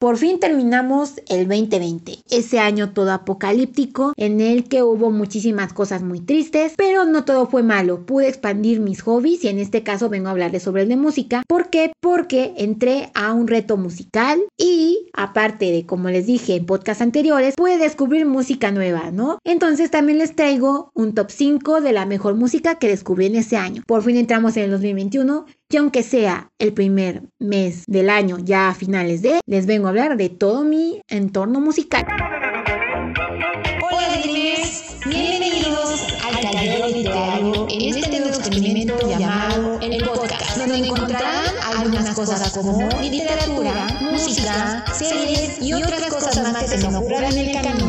Por fin terminamos el 2020, ese año todo apocalíptico en el que hubo muchísimas cosas muy tristes, pero no todo fue malo. Pude expandir mis hobbies y en este caso vengo a hablarles sobre el de música. ¿Por qué? Porque entré a un reto musical y aparte de como les dije en podcast anteriores, pude descubrir música nueva, ¿no? Entonces también les traigo un top 5 de la mejor música que descubrí en ese año. Por fin entramos en el 2021 y aunque sea el primer mes del año, ya a finales de, les vengo a hablar de todo mi entorno musical. Hola Dreamers, bienvenidos al taller literario en este nuevo experimento llamado el podcast, donde encontrarán algunas cosas como literatura, música, series y otras cosas más que se me ocurran en el camino.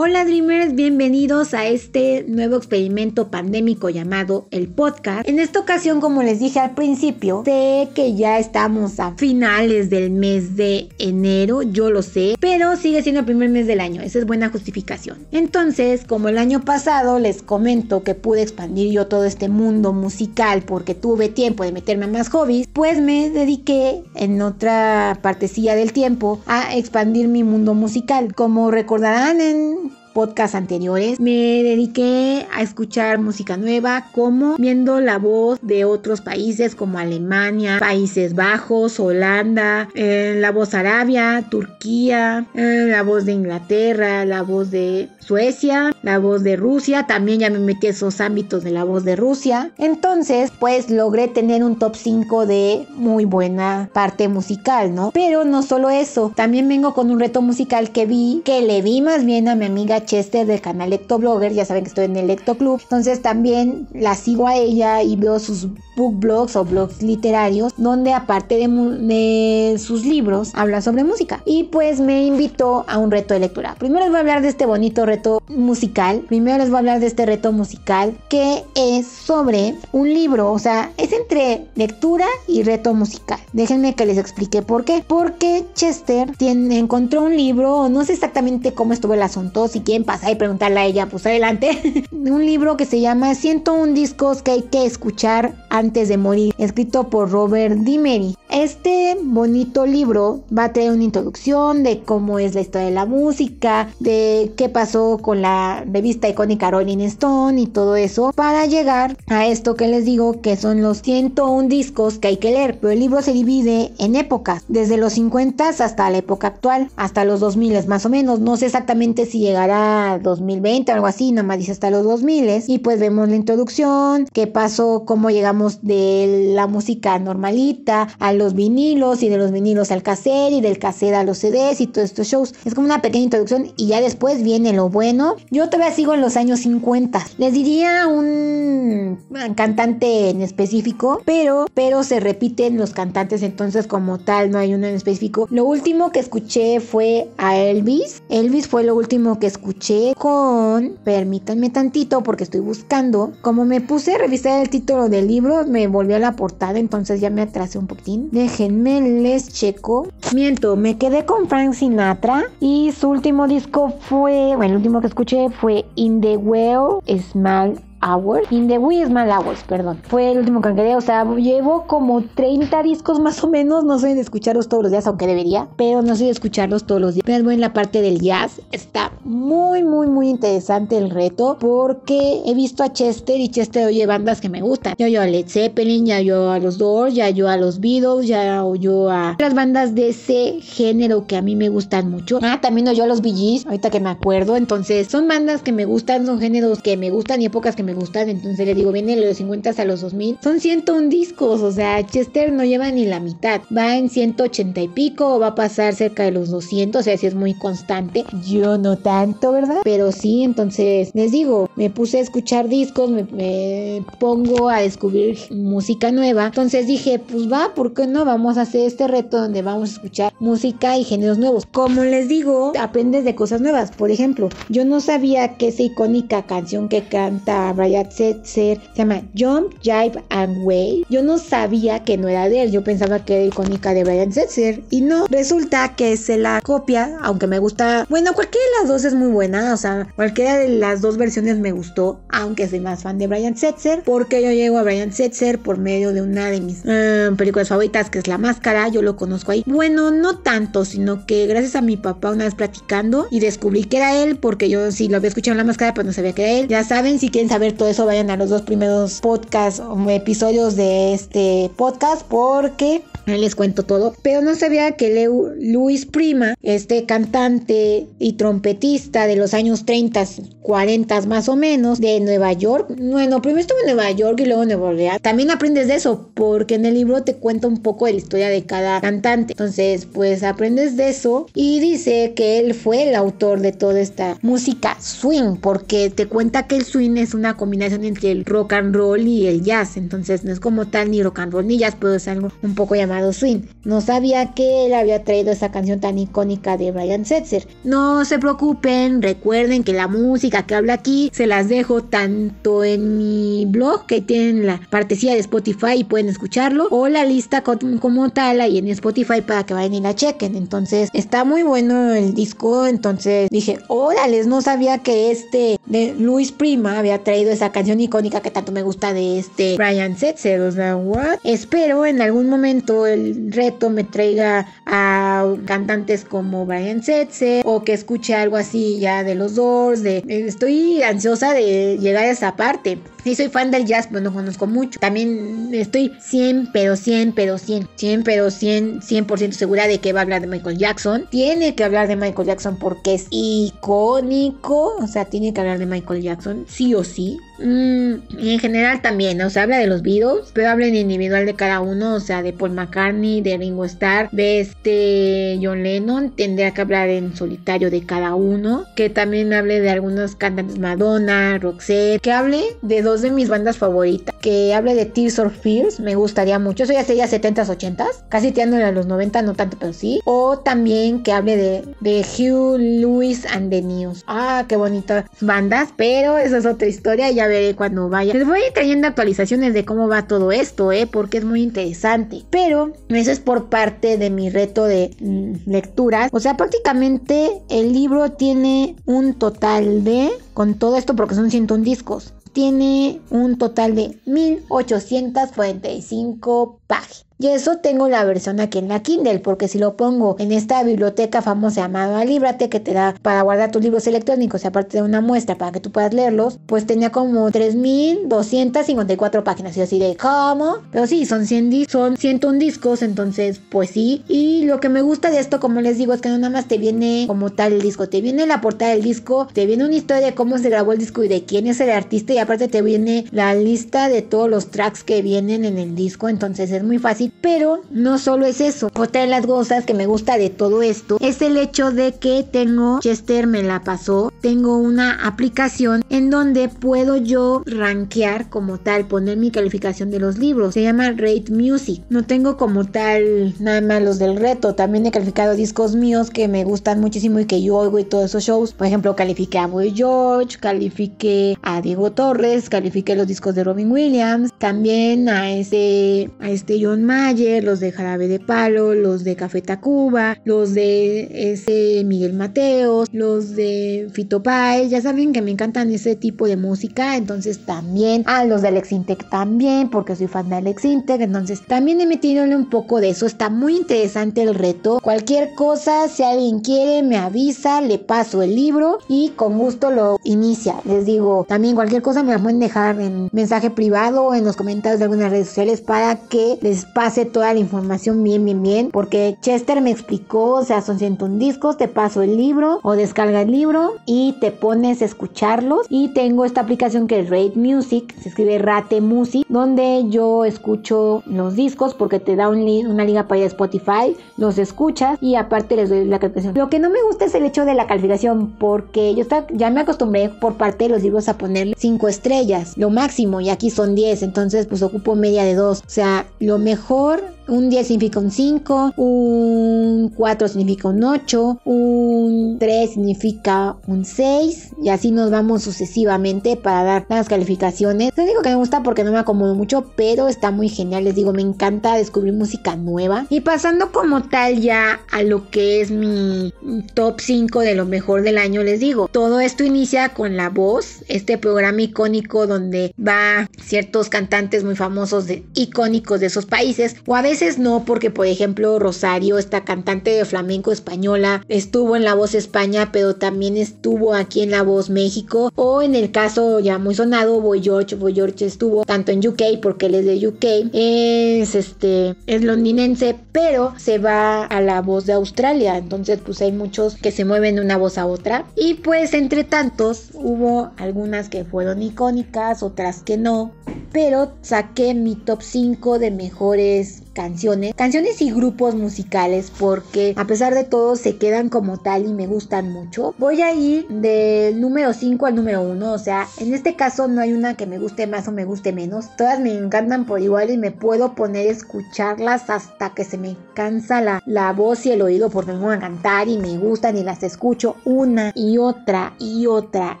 Hola Bienvenidos a este nuevo experimento pandémico llamado el podcast. En esta ocasión, como les dije al principio, sé que ya estamos a finales del mes de enero, yo lo sé, pero sigue siendo el primer mes del año, esa es buena justificación. Entonces, como el año pasado les comento que pude expandir yo todo este mundo musical porque tuve tiempo de meterme a más hobbies, pues me dediqué en otra partecilla del tiempo a expandir mi mundo musical. Como recordarán en podcasts anteriores, me dediqué a escuchar música nueva, como viendo la voz de otros países como Alemania, Países Bajos, Holanda, eh, la voz Arabia, Turquía, eh, la voz de Inglaterra, la voz de Suecia, la voz de Rusia, también ya me metí esos ámbitos de la voz de Rusia. Entonces, pues logré tener un top 5 de muy buena parte musical, ¿no? Pero no solo eso, también vengo con un reto musical que vi, que le vi más bien a mi amiga Chester del canal Blogger, ya saben que estoy en el Lecto Club, entonces también la sigo a ella y veo sus book blogs o blogs literarios donde aparte de, sus libros habla sobre música y pues me invitó a un reto de lectura. Primero les voy a hablar de este bonito reto musical, primero les voy a hablar de este reto musical que es sobre un libro, o sea, es entre lectura y reto musical. Déjenme que les explique por qué. Porque Chester tiene, encontró un libro, no sé exactamente cómo estuvo el asunto, si quieren pasar y preguntarle a ella, pues adelante. un libro que se llama 101 discos que hay que escuchar antes de morir, escrito por Robert Dimery. Este bonito libro va a tener una introducción de cómo es la historia de la música, de qué pasó con la revista icónica Rolling Stone y todo eso, para llegar a esto que les digo que son los 101 discos que hay que leer. Pero el libro se divide en épocas, desde los 50 hasta la época actual, hasta los 2000 más o menos. No sé exactamente si llegará 2020 o algo así, nomás dice hasta los 2000 y pues vemos la introducción, qué pasó, cómo llegamos de la música normalita a los vinilos y de los vinilos al cassette y del cassette a los CDs y todos estos shows. Es como una pequeña introducción y ya después viene lo bueno. Yo todavía sigo en los años 50. Les diría un cantante en específico, pero, pero se repiten los cantantes entonces como tal, no hay uno en específico. Lo último que escuché fue a Elvis. Elvis fue lo último que escuché con, permítanme tantito porque estoy buscando. Como me puse a revisar el título del libro, me volvió a la portada, entonces ya me atrasé un poquitín. Déjenme les checo. Miento, me quedé con Frank Sinatra y su último disco fue, bueno, el último que escuché fue In the Well Small Hours, In the Wii Small Hours, perdón. Fue el último que quedé, o sea, llevo como 30 discos más o menos, no soy de escucharlos todos los días, aunque debería, pero no soy de escucharlos todos los días. Pero en la parte del jazz está muy, muy, muy interesante el reto, porque he visto a Chester y Chester oye bandas que me gustan. Yo yo a Led Zeppelin, ya yo a los Doors, ya yo a los Beatles, ya yo a las bandas de ese género que a mí me gustan mucho. Ah, también yo a los Gees, ahorita que me acuerdo, entonces son bandas que me gustan, son géneros que me gustan y épocas que me gustan, entonces le digo, viene de los 50 a los 2000, son 101 discos, o sea, Chester no lleva ni la mitad, va en 180 y pico, va a pasar cerca de los 200, o sea, si es muy constante, yo no tanto, ¿verdad? Pero sí, entonces les digo, me puse a escuchar discos, me, me pongo a descubrir música nueva, entonces dije, pues va, ¿por qué no? Vamos a hacer este reto donde vamos a escuchar música y géneros nuevos. Como les digo, aprendes de cosas nuevas, por ejemplo, yo no sabía que esa icónica canción que canta Brian Setzer, se llama Jump, Jive and Way. Yo no sabía que no era de él, yo pensaba que era icónica de Brian Setzer y no, resulta que se la copia, aunque me gusta, bueno, cualquiera de las dos es muy buena, o sea, cualquiera de las dos versiones me gustó, aunque soy más fan de Brian Setzer, porque yo llego a Brian Setzer por medio de una de mis uh, películas favoritas, que es La Máscara, yo lo conozco ahí. Bueno, no tanto, sino que gracias a mi papá una vez platicando y descubrí que era él, porque yo sí lo había escuchado en La Máscara, pero no sabía que era él. Ya saben, si quieren saber todo eso, vayan a los dos primeros podcasts o episodios de este podcast, porque les cuento todo, pero no sabía que Leo, Luis Prima, este cantante y trompetista de los años 30, 40 más o menos, de Nueva York. Bueno, primero estuve en Nueva York y luego en Nueva Orleans. También aprendes de eso, porque en el libro te cuenta un poco de la historia de cada cantante. Entonces, pues aprendes de eso y dice que él fue el autor de toda esta música swing, porque te cuenta que el swing es una combinación entre el rock and roll y el jazz. Entonces, no es como tal ni rock and roll ni jazz, pero es algo un poco swing. No sabía que él había traído esa canción tan icónica de Brian Setzer. No se preocupen, recuerden que la música que habla aquí se las dejo tanto en mi blog que tienen la partecilla de Spotify y pueden escucharlo o la lista como tal ahí en Spotify para que vayan y la chequen. Entonces está muy bueno el disco. Entonces dije, órale, no sabía que este de Luis Prima había traído esa canción icónica que tanto me gusta de este Brian Setzer. O sea, what? Espero en algún momento el reto me traiga a cantantes como Brian Setzer o que escuche algo así ya de los Doors. De, estoy ansiosa de llegar a esa parte. Sí, soy fan del jazz, pero no conozco mucho. También estoy 100, pero 100, pero 100, 100, pero 100, 100% segura de que va a hablar de Michael Jackson. Tiene que hablar de Michael Jackson porque es icónico. O sea, tiene que hablar de Michael Jackson, sí o sí. Mm, en general también, o sea, habla de los Beatles, pero habla en individual de cada uno, o sea, de Paul McCartney, de Ringo Starr, de este John Lennon, tendría que hablar en solitario de cada uno, que también hable de algunos cantantes Madonna, Roxette, que hable de dos de mis bandas favoritas, que hable de Tears of Fears, me gustaría mucho, eso ya sería 70s, 80s, casi tirándole a los 90, no tanto, pero sí, o también que hable de, de Hugh Lewis and the News, ah, qué bonitas bandas, pero esa es otra historia, ya veré cuando vaya. Les voy trayendo actualizaciones de cómo va todo esto, ¿eh? Porque es muy interesante. Pero eso es por parte de mi reto de mm, lecturas. O sea, prácticamente el libro tiene un total de, con todo esto porque son 101 discos, tiene un total de 1845 páginas. Y eso tengo la versión aquí en la Kindle, porque si lo pongo en esta biblioteca famosa llamada Líbrate, que te da para guardar tus libros electrónicos aparte de una muestra para que tú puedas leerlos, pues tenía como 3254 páginas. Y así de, ¿cómo? Pero sí, son 100 son 101 discos, entonces, pues sí. Y lo que me gusta de esto, como les digo, es que no nada más te viene como tal el disco, te viene la portada del disco, te viene una historia de cómo se grabó el disco y de quién es el artista, y aparte te viene la lista de todos los tracks que vienen en el disco, entonces es muy fácil pero no solo es eso. Otra de las cosas que me gusta de todo esto es el hecho de que tengo, Chester me la pasó, tengo una aplicación en donde puedo yo rankear como tal, poner mi calificación de los libros. Se llama Rate Music. No tengo como tal nada más los del reto. También he calificado discos míos que me gustan muchísimo y que yo oigo y todos esos shows. Por ejemplo, califiqué a Boy George, califiqué a Diego Torres, califiqué los discos de Robin Williams, también a este, a este John Mayer los de Jarabe de Palo, los de Café Tacuba, los de ese Miguel Mateos, los de Fito Páez, ya saben que me encantan ese tipo de música, entonces también, ah, los de Alex Intec también, porque soy fan de Alex Intec, entonces también he metido un poco de eso, está muy interesante el reto, cualquier cosa, si alguien quiere, me avisa, le paso el libro y con gusto lo inicia, les digo, también cualquier cosa me la pueden dejar en mensaje privado o en los comentarios de algunas redes sociales para que les pase toda la información bien, bien, bien, porque Chester me explicó, o sea, son 101 discos, te paso el libro o descarga el libro y te pones a escucharlos. Y tengo esta aplicación que es Rate Music, se escribe Rate Music, donde yo escucho los discos porque te da un una liga para ir a Spotify, los escuchas y aparte les doy la calificación. Lo que no me gusta es el hecho de la calificación, porque yo ya me acostumbré por parte de los libros a ponerle 5 estrellas, lo máximo, y aquí son 10, entonces pues ocupo media de 2. O sea, lo mejor por un 10 significa un 5, un 4 significa un 8, un 3 B significa un 6 y así nos vamos sucesivamente para dar las calificaciones. Les digo que me gusta porque no me acomodo mucho, pero está muy genial. Les digo, me encanta descubrir música nueva. Y pasando como tal ya a lo que es mi top 5 de lo mejor del año, les digo, todo esto inicia con La Voz, este programa icónico donde va ciertos cantantes muy famosos, de, icónicos de esos países, o a veces no, porque por ejemplo Rosario, esta cantante de flamenco española, estuvo en La Voz España, pero también estuvo aquí en La Voz México, o en el caso ya muy sonado, Boy George, Boy George estuvo tanto en UK, porque él es de UK, es este, es londinense, pero se va a La Voz de Australia, entonces pues hay muchos que se mueven de una voz a otra, y pues entre tantos hubo algunas que fueron icónicas, otras que no, pero saqué mi top 5 de mejores canciones, canciones y grupos musicales porque a pesar de todo se quedan como tal y me gustan mucho. Voy a ir del número 5 al número 1, o sea, en este caso no hay una que me guste más o me guste menos. Todas me encantan por igual y me puedo poner a escucharlas hasta que se me cansa la, la voz y el oído porque me voy a cantar y me gustan y las escucho una y otra y otra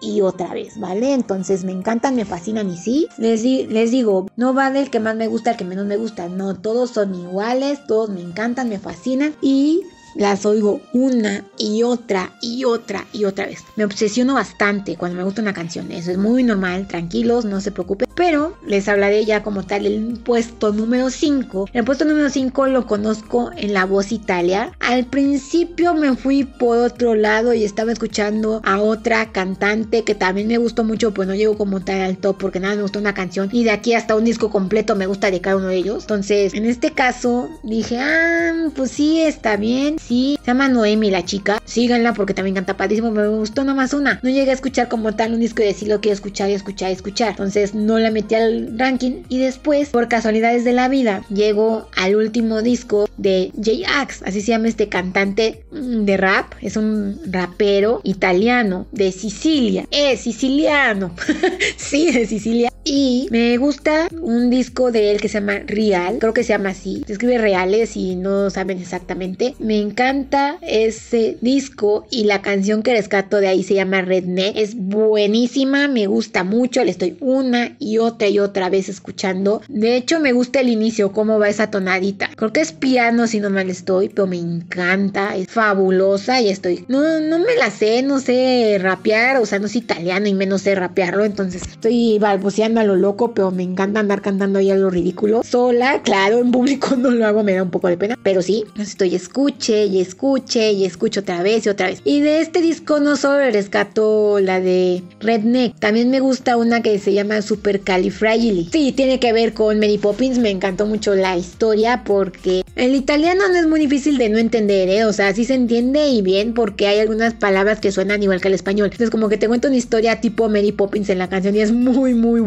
y otra vez, ¿vale? Entonces me encantan, me fascinan y sí, les, les digo, no va del que más me gusta al que menos me gusta, no, todos son iguales, todos me encantan, me fascinan y las oigo una y otra y otra y otra vez. Me obsesiono bastante cuando me gusta una canción. Eso es muy normal, tranquilos, no se preocupen. Pero les hablaré ya como tal el puesto número 5. El puesto número 5 lo conozco en La Voz Italia. Al principio me fui por otro lado y estaba escuchando a otra cantante que también me gustó mucho, pues no llego como tal al top porque nada me gustó una canción. Y de aquí hasta un disco completo me gusta de cada uno de ellos. Entonces, en este caso dije, ah, pues sí, está bien Sí, se llama Noemi la chica. Síganla porque también canta padrísimo. Me gustó nomás una. No llegué a escuchar como tal un disco y decir lo quiero escuchar y escuchar y escuchar. Entonces no la metí al ranking. Y después, por casualidades de la vida, llego al último disco de J-Ax. Así se llama este cantante de rap. Es un rapero italiano de Sicilia. Es siciliano. sí, de Sicilia. Y me gusta un disco de él que se llama Real. Creo que se llama así. Se escribe reales y no saben exactamente. Me encanta ese disco y la canción que rescato de ahí se llama Redneck. Es buenísima, me gusta mucho, le estoy una y otra y otra vez escuchando. De hecho, me gusta el inicio, cómo va esa tonadita. Creo que es piano si no mal estoy, pero me encanta, es fabulosa y estoy... No, no me la sé, no sé rapear, o sea, no soy italiano y menos sé rapearlo, entonces estoy balbuceando a lo loco, pero me encanta andar cantando ahí a lo ridículo. Sola, claro, en público no lo hago, me da un poco de pena, pero sí, estoy escuche y escuche y escucho otra vez y otra vez. Y de este disco no solo rescato la de Redneck, también me gusta una que se llama Super Califragili. Sí, tiene que ver con Mary Poppins, me encantó mucho la historia porque el italiano no es muy difícil de no entender, ¿eh? O sea, sí se entiende y bien porque hay algunas palabras que suenan igual que el español. Entonces como que te cuento una historia tipo Mary Poppins en la canción y es muy muy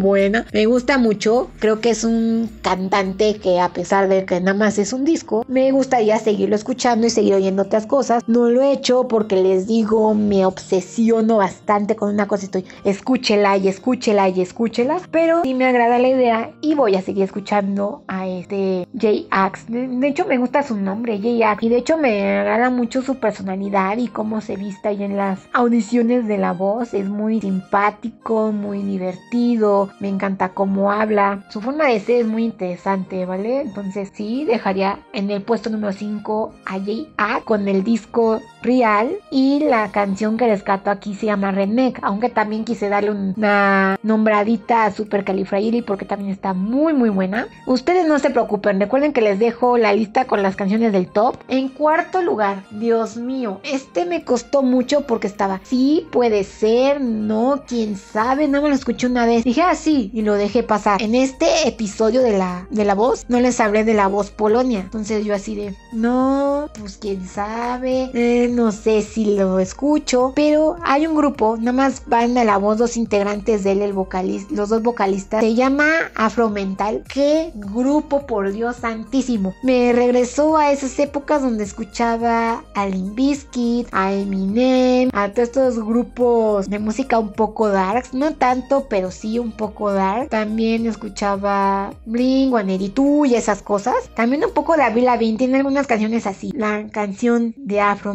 Me gusta mucho, creo que es un cantante que a pesar de que nada más es un disco, me gustaría seguirlo escuchando y seguir oyendo otras cosas. No lo he hecho porque les digo, me obsesiono bastante con una cosa. Estoy, escúchela y escúchela y escúchela. Pero sí me agrada la idea y voy a seguir escuchando a este J-Ax. De, hecho, me gusta su nombre, J-Ax. Y de hecho, me agrada mucho su personalidad y cómo se vista ahí en las audiciones de la voz. Es muy simpático, muy divertido. Me encanta cómo habla. Su forma de ser es muy interesante, ¿vale? Entonces, sí, dejaría en el puesto número 5 a J con el disco Real y la canción que rescato aquí se llama Redneck, aunque también quise darle una nombradita a Super Califragili porque también está muy muy buena. Ustedes no se preocupen, recuerden que les dejo la lista con las canciones del top. En cuarto lugar, Dios mío, este me costó mucho porque estaba, sí, puede ser, no, quién sabe, no me lo escuché una vez. Dije así ah, y lo dejé pasar. En este episodio de la, de la voz, no les hablé de la voz Polonia. Entonces yo así de, no, pues quién sabe, eh, no sé si lo escucho, pero hay un grupo, nada más van a la voz dos integrantes de él, el vocalista, los dos vocalistas, se llama Afromental. Qué grupo, por Dios santísimo. Me regresó a esas épocas donde escuchaba a Limbiskit, a Eminem, a todos estos grupos de música un poco darks, no tanto, pero sí un poco dark. También escuchaba Bling, Waneritu y esas cosas. También un poco de Avril Lavigne, tiene algunas canciones así. La canción de Afro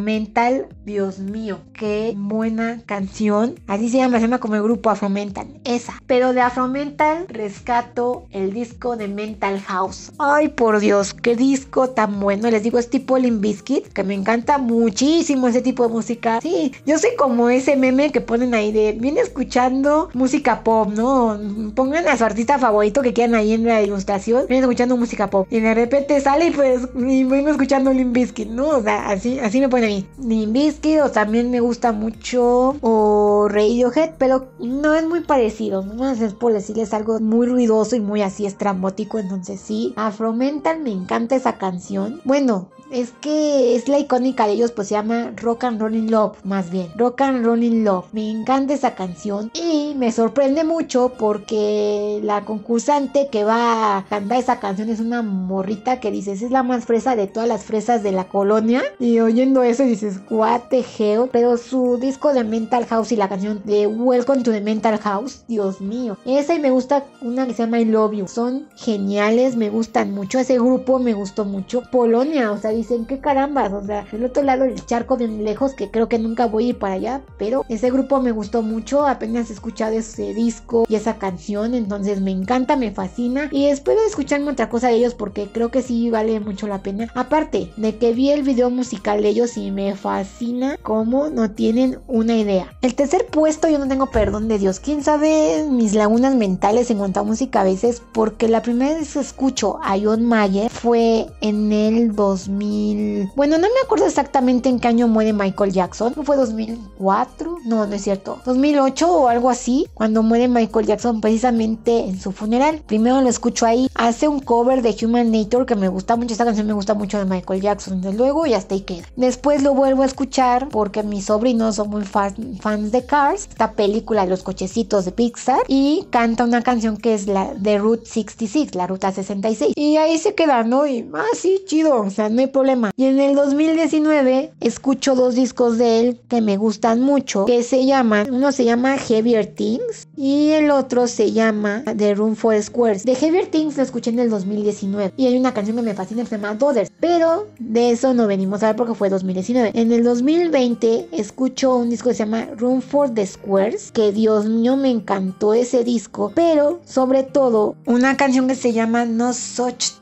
Dios mío, qué buena canción. Así se llama, se llama como el grupo Afromental, esa. Pero de Afromental rescato el disco de Mental House. Ay, por Dios, qué disco tan bueno. Les digo, es tipo Limp Bizkit, que me encanta muchísimo ese tipo de música. Sí, yo soy como ese meme que ponen ahí de, viene escuchando música pop, ¿no? Pongan a su artista favorito que quieran ahí en la ilustración, viene escuchando música pop. Y de repente sale y pues, y vengo escuchando Limp Bizkit, ¿no? O sea, así, así me pone a mí. Limp Bizkit, o también me gusta mucho, o Radiohead, pero no es muy parecido. No es por decirles algo muy ruidoso y muy así estrambótico. Entonces sí, Afromental me encanta esa canción. Bueno, es que es la icónica de ellos, pues se llama Rock and Rolling Love, más bien. Rock and Rolling Love. Me encanta esa canción y me sorprende mucho porque la concursante que va a cantar esa canción es una morrita que dices es la más fresa de todas las fresas de la colonia. Y oyendo eso dices, hell. Pero su disco de Mental House y la canción de Welcome to the Mental House, Dios mío. Esa y me gusta una que se llama I Love You. Son geniales, me gustan mucho. Ese grupo me gustó mucho. Polonia, o sea, dicen, qué carambas, o sea, del otro lado del charco bien lejos, que creo que nunca voy a ir para allá, pero ese grupo me gustó mucho, apenas he escuchado ese disco y esa canción, entonces me encanta, me fascina y espero escucharme otra cosa de ellos porque creo que sí vale mucho la pena. Aparte de que vi el video musical de ellos y me fascina como no tienen una idea. El tercer puesto yo no tengo perdón de Dios, quién sabe mis lagunas mentales en cuanto a música a veces, porque la primera vez que escucho a John Mayer fue en el 2000 bueno, no me acuerdo exactamente en qué año muere Michael Jackson. ¿Fue 2004? No, no es cierto. 2008 o algo así, cuando muere Michael Jackson precisamente en su funeral. Primero lo escucho ahí. Hace un cover de Human Nature que me gusta mucho. Esta canción me gusta mucho de Michael Jackson. Desde luego y hasta ahí queda. Después lo vuelvo a escuchar porque mis sobrinos son muy fans de Cars. Esta película Los cochecitos de Pixar. Y canta una canción que es la de Route 66, la ruta 66. Y ahí se queda, ¿no? Y, ah, sí, chido. O sea, no hay Y en el 2019 escucho dos discos de él que me gustan mucho, que se llaman, uno se llama Heavier Things y el otro se llama The Room for Squares. De Heavier Things lo escuché en el 2019 y hay una canción que me fascina que se llama Dothers, pero de eso no venimos a ver porque fue 2019. En el 2020 escucho un disco que se llama Room for the Squares, que Dios mío me encantó ese disco, pero sobre todo una canción que se llama No Such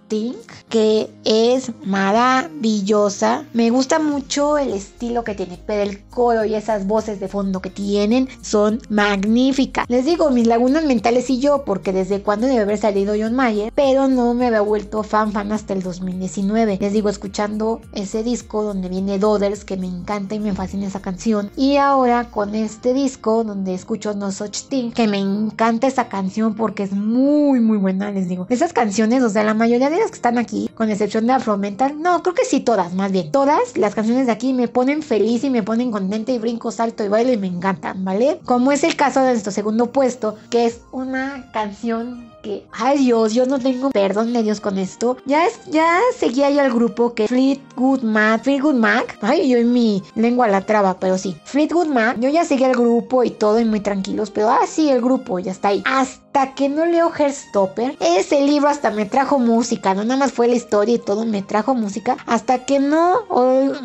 que es maravillosa. Me gusta mucho el estilo que tiene, pero el coro y esas voces de fondo que tienen son magníficas. Les digo, mis lagunas mentales y yo, porque desde cuando debe haber salido John Mayer, pero no me había vuelto fan fan hasta el 2019. Les digo, escuchando ese disco donde viene Dodders, que me encanta y me fascina esa canción. Y ahora con este disco donde escucho No Such Thing, que me encanta esa canción porque es muy, muy buena, les digo. Esas canciones, o sea, la mayoría de que están aquí, con excepción de Afromental, no, creo que sí todas, más bien. Todas las canciones de aquí me ponen feliz y me ponen contenta y brinco, salto y bailo y me encantan, ¿vale? Como es el caso de nuestro segundo puesto, que es una canción que, ay Dios, yo no tengo perdón de Dios con esto. Ya, es, ya seguía yo al grupo que Fleetwood Mac, Fleetwood Mac, ay, yo en mi lengua la traba, pero sí, Fleetwood Mac, yo ya seguía al grupo y todo y muy tranquilos, pero ah, sí, el grupo ya está ahí. Hasta que no leo Herstopper, ese libro hasta me trajo música, no nada más fue la historia y todo, me trajo música, hasta que no,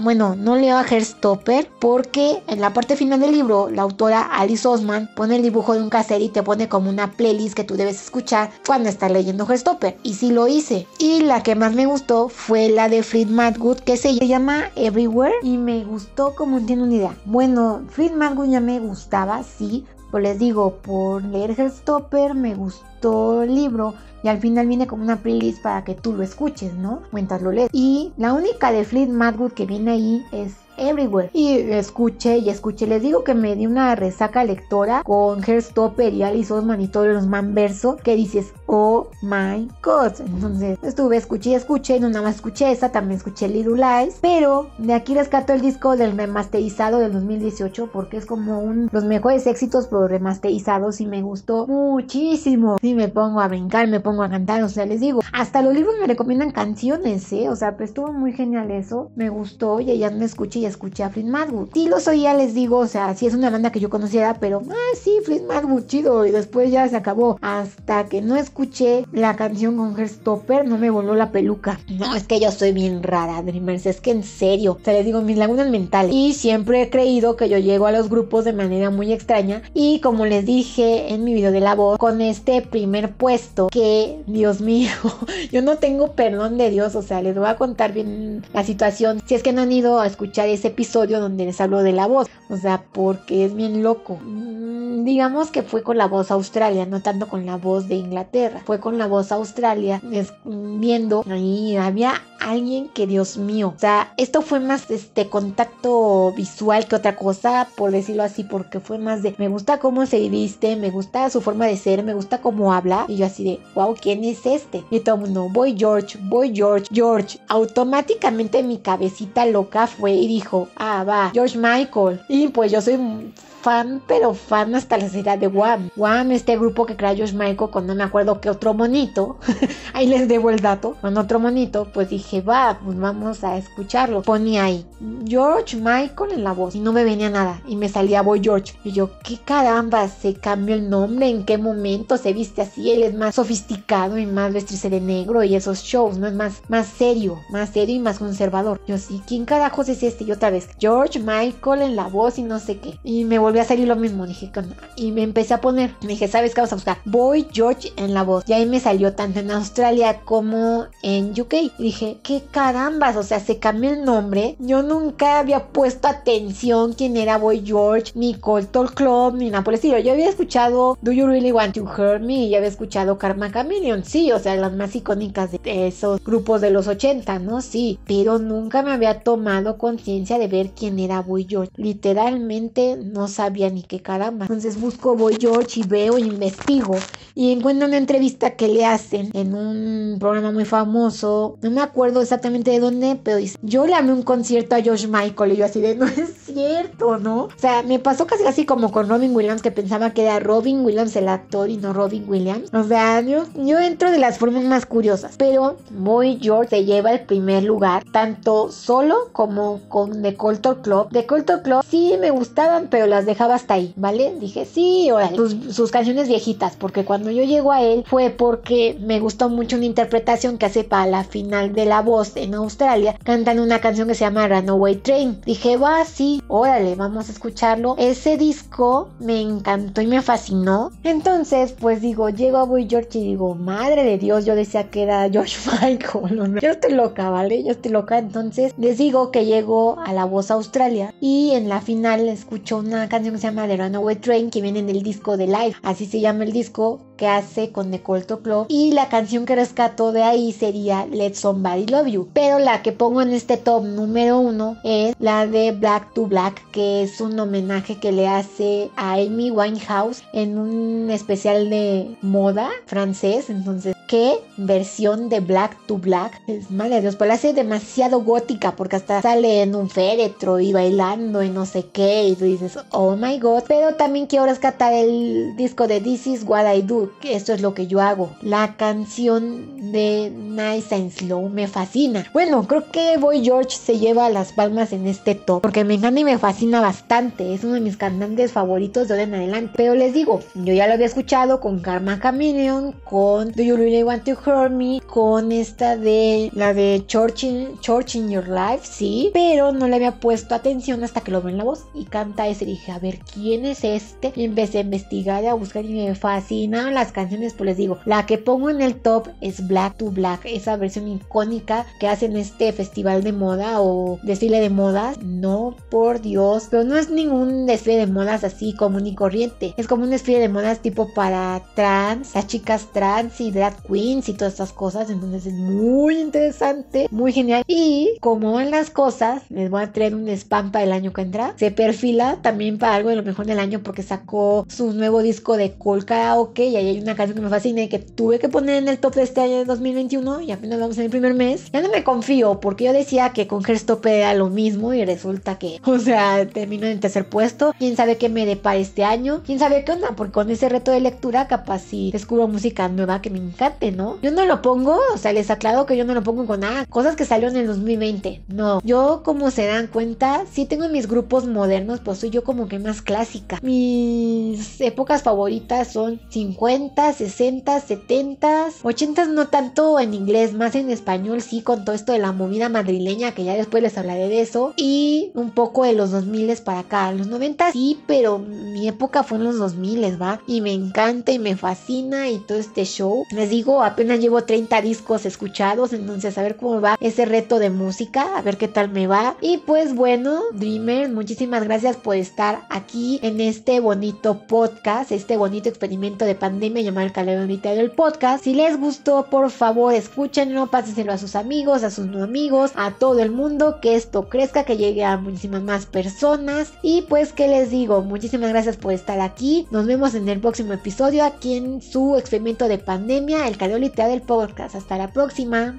bueno, no leo a Herstopper, porque en la parte final del libro, la autora Alice Osman pone el dibujo de un caser y te pone como una playlist que tú debes escuchar cuando estás leyendo Herstopper, y sí lo hice. Y la que más me gustó fue la de Fred Madgood, que se llama Everywhere, y me gustó como tiene una idea. Bueno, Fred Madgood ya me gustaba, sí, pues les digo, por leer Stopper me gustó el libro y al final viene como una playlist para que tú lo escuches, ¿no? Mientras lo lees. Y la única de Fleet Madwood que viene ahí es Everywhere. Y escuché y escuché. Les digo que me di una resaca lectora con Herstopper y Alice Osman y todos los manverso que dices, oh my god. Entonces estuve, escuché y escuché. No nada más escuché esa, también escuché Little Lies. Pero de aquí rescato el disco del remasterizado del 2018 porque es como un los mejores éxitos pero remasterizados y me gustó muchísimo. Y me pongo a brincar, me pongo a cantar. O sea, les digo, hasta los libros me recomiendan canciones, ¿eh? O sea, pues estuvo muy genial eso. Me gustó y ya me escuché escuché a Flint Madwood. Sí los oía, les digo, o sea, sí es una banda que yo conociera, pero, ah, sí, Flint Madwood, chido. Y después ya se acabó. Hasta que no escuché la canción con Herstopper, no me voló la peluca. No, es que yo soy bien rara, Dreamers, es que en serio. O sea, les digo, mis lagunas mentales. Y siempre he creído que yo llego a los grupos de manera muy extraña. Y como les dije en mi video de la voz, con este primer puesto, que, Dios mío, yo no tengo perdón de Dios. O sea, les voy a contar bien la situación. Si es que no han ido a escuchar ese episodio donde les hablo de la voz. O sea, porque es bien loco. Mm, digamos que fue con la voz Australia, no tanto con la voz de Inglaterra. Fue con la voz Australia, viendo ahí había alguien que Dios mío. O sea, esto fue más este contacto visual que otra cosa, por decirlo así, porque fue más de me gusta cómo se viste, me gusta su forma de ser, me gusta cómo habla. Y yo así de, wow, ¿quién es este? Y todo el mundo, voy George, voy George, George. Automáticamente mi cabecita loca fue y ah, va, George Michael. Y pues yo soy fan, pero fan hasta la ciudad de Wham. Wham, este grupo que creó George Michael con no me acuerdo qué otro monito. ahí les debo el dato. Con otro monito, pues dije, va, pues vamos a escucharlo. Ponía ahí George Michael en la voz y no me venía nada. Y me salía Boy George. Y yo, ¿qué caramba? ¿Se cambió el nombre? ¿En qué momento se viste así? Él es más sofisticado y más vestirse de negro y esos shows, ¿no? Es más, más serio, más serio y más conservador. Yo sí, ¿quién carajos es este? Y otra vez, George Michael en la voz y no sé qué. Y me volví a salir lo mismo. Dije, y me empecé a poner. Me dije, ¿sabes qué vamos a buscar? Boy George en la voz. Y ahí me salió tanto en Australia como en UK. Dije, ¿qué carambas? O sea, se cambió el nombre. Yo nunca había puesto atención quién era Boy George, ni Colton Club, ni nada. Yo había escuchado Do You Really Want to Hurt Me? Y había escuchado Karma Chameleon. Sí, o sea, las más icónicas de esos grupos de los 80, ¿no? Sí. Pero nunca me había tomado conciencia de ver quién era Boy George. Literalmente no sabía sabía ni qué caramba. Entonces busco Boy George y veo y investigo y encuentro una entrevista que le hacen en un programa muy famoso. No me acuerdo exactamente de dónde, pero dice, yo le amé un concierto a George Michael y yo así de, no es cierto, ¿no? O sea, me pasó casi así como con Robin Williams que pensaba que era Robin Williams el actor y no Robin Williams. O sea, yo, yo entro de las formas más curiosas, pero Boy George se lleva el primer lugar, tanto solo como con The Colton Club. The Colton Club sí me gustaban, pero las dejaba hasta ahí, ¿vale? Dije, sí, órale. Sus, sus canciones viejitas, porque cuando yo llego a él fue porque me gustó mucho una interpretación que hace para la final de La Voz en Australia. Cantan una canción que se llama Runaway Train. Dije, va, sí, órale, vamos a escucharlo. Ese disco me encantó y me fascinó. Entonces, pues digo, llego a Boy George y digo, madre de Dios, yo decía que era George Michael. Yo estoy loca, ¿vale? Yo estoy loca. Entonces, les digo que llego a La Voz Australia y en la final escucho una canción que se llama The Runaway Train que viene en el disco de Live. Así se llama el disco que hace con The Colto Club. Y la canción que rescato de ahí sería Let Somebody Love You. Pero la que pongo en este top número uno es la de Black to Black, que es un homenaje que le hace a Amy Winehouse en un especial de moda francés. Entonces, ¿qué versión de Black to Black? Es madre Dios, pero la hace demasiado gótica porque hasta sale en un féretro y bailando y no sé qué. Y tú dices, oh my god. Pero también quiero rescatar el disco de This is What I Do, que esto es lo que yo hago. La canción de Nice and Slow me fascina. Bueno, creo que Boy George se lleva las palmas en este top porque me encanta y me fascina bastante. Es uno de mis cantantes favoritos de ahora en adelante. Pero les digo, yo ya lo había escuchado con Karma Chameleon, con Do You Really Want to Hurt Me, con esta de la de Church in, Church in Your Life, sí, pero no le había puesto atención hasta que lo ve en la voz y canta ese. Dije, a ver quién es este. Y empecé a investigar y a buscar y me fascinan las canciones. Pues les digo, la que pongo en el top es Black to Black, esa versión icónica que hacen este festival de moda o desfile de modas. No, por Dios, pero no es ningún desfile de modas así común y corriente. Es como un desfile de modas tipo para trans, las chicas trans y drag queens y todas estas cosas. Entonces es muy interesante, muy genial. Y como en las cosas, les voy a traer un spam para el año que entra. Se perfila también para algo de lo mejor del año porque sacó su nuevo disco de Cool Karaoke y ahí hay una canción que me fascina que tuve que poner en el top de este año de 2021 y apenas vamos en el primer mes, ya no me confío porque yo decía que con Herstop era lo mismo y resulta que, o sea, termino en tercer puesto. Quién sabe qué me depara este año, quién sabe qué onda, porque con ese reto de lectura capaz si descubro música nueva que me encante, ¿no? Yo no lo pongo, o sea, les aclaro que yo no lo pongo con nada, cosas que salieron en el 2020, no. Yo, como se dan cuenta, sí tengo mis grupos modernos, pues soy yo como que más clásica. Mis épocas favoritas son 50, 60, 70, 80 no tanto en inglés, más en español, sí, con todo esto de la movida madrileña, que ya después les hablaré de eso, y un poco de los 2000 para acá. Los 90 sí, pero mi época fue en los 2000, ¿va? Y me encanta y me fascina y todo este show. Les digo, apenas llevo 30 discos escuchados, entonces a ver cómo va ese reto de música, a ver qué tal me va. Y pues bueno, Dreamer, muchísimas gracias por estar aquí en este bonito podcast, este bonito experimento de pandemia llamado el Calero del Podcast. Si les gustó, por favor, escúchenlo, pásenselo a sus amigos, a sus no amigos, a todo el mundo, que esto crezca, que llegue a muchísimas más personas. Y pues, ¿qué les digo? Muchísimas gracias por estar aquí. Nos vemos en el próximo episodio aquí en su experimento de pandemia, el Calero Literal del Podcast. Hasta la próxima.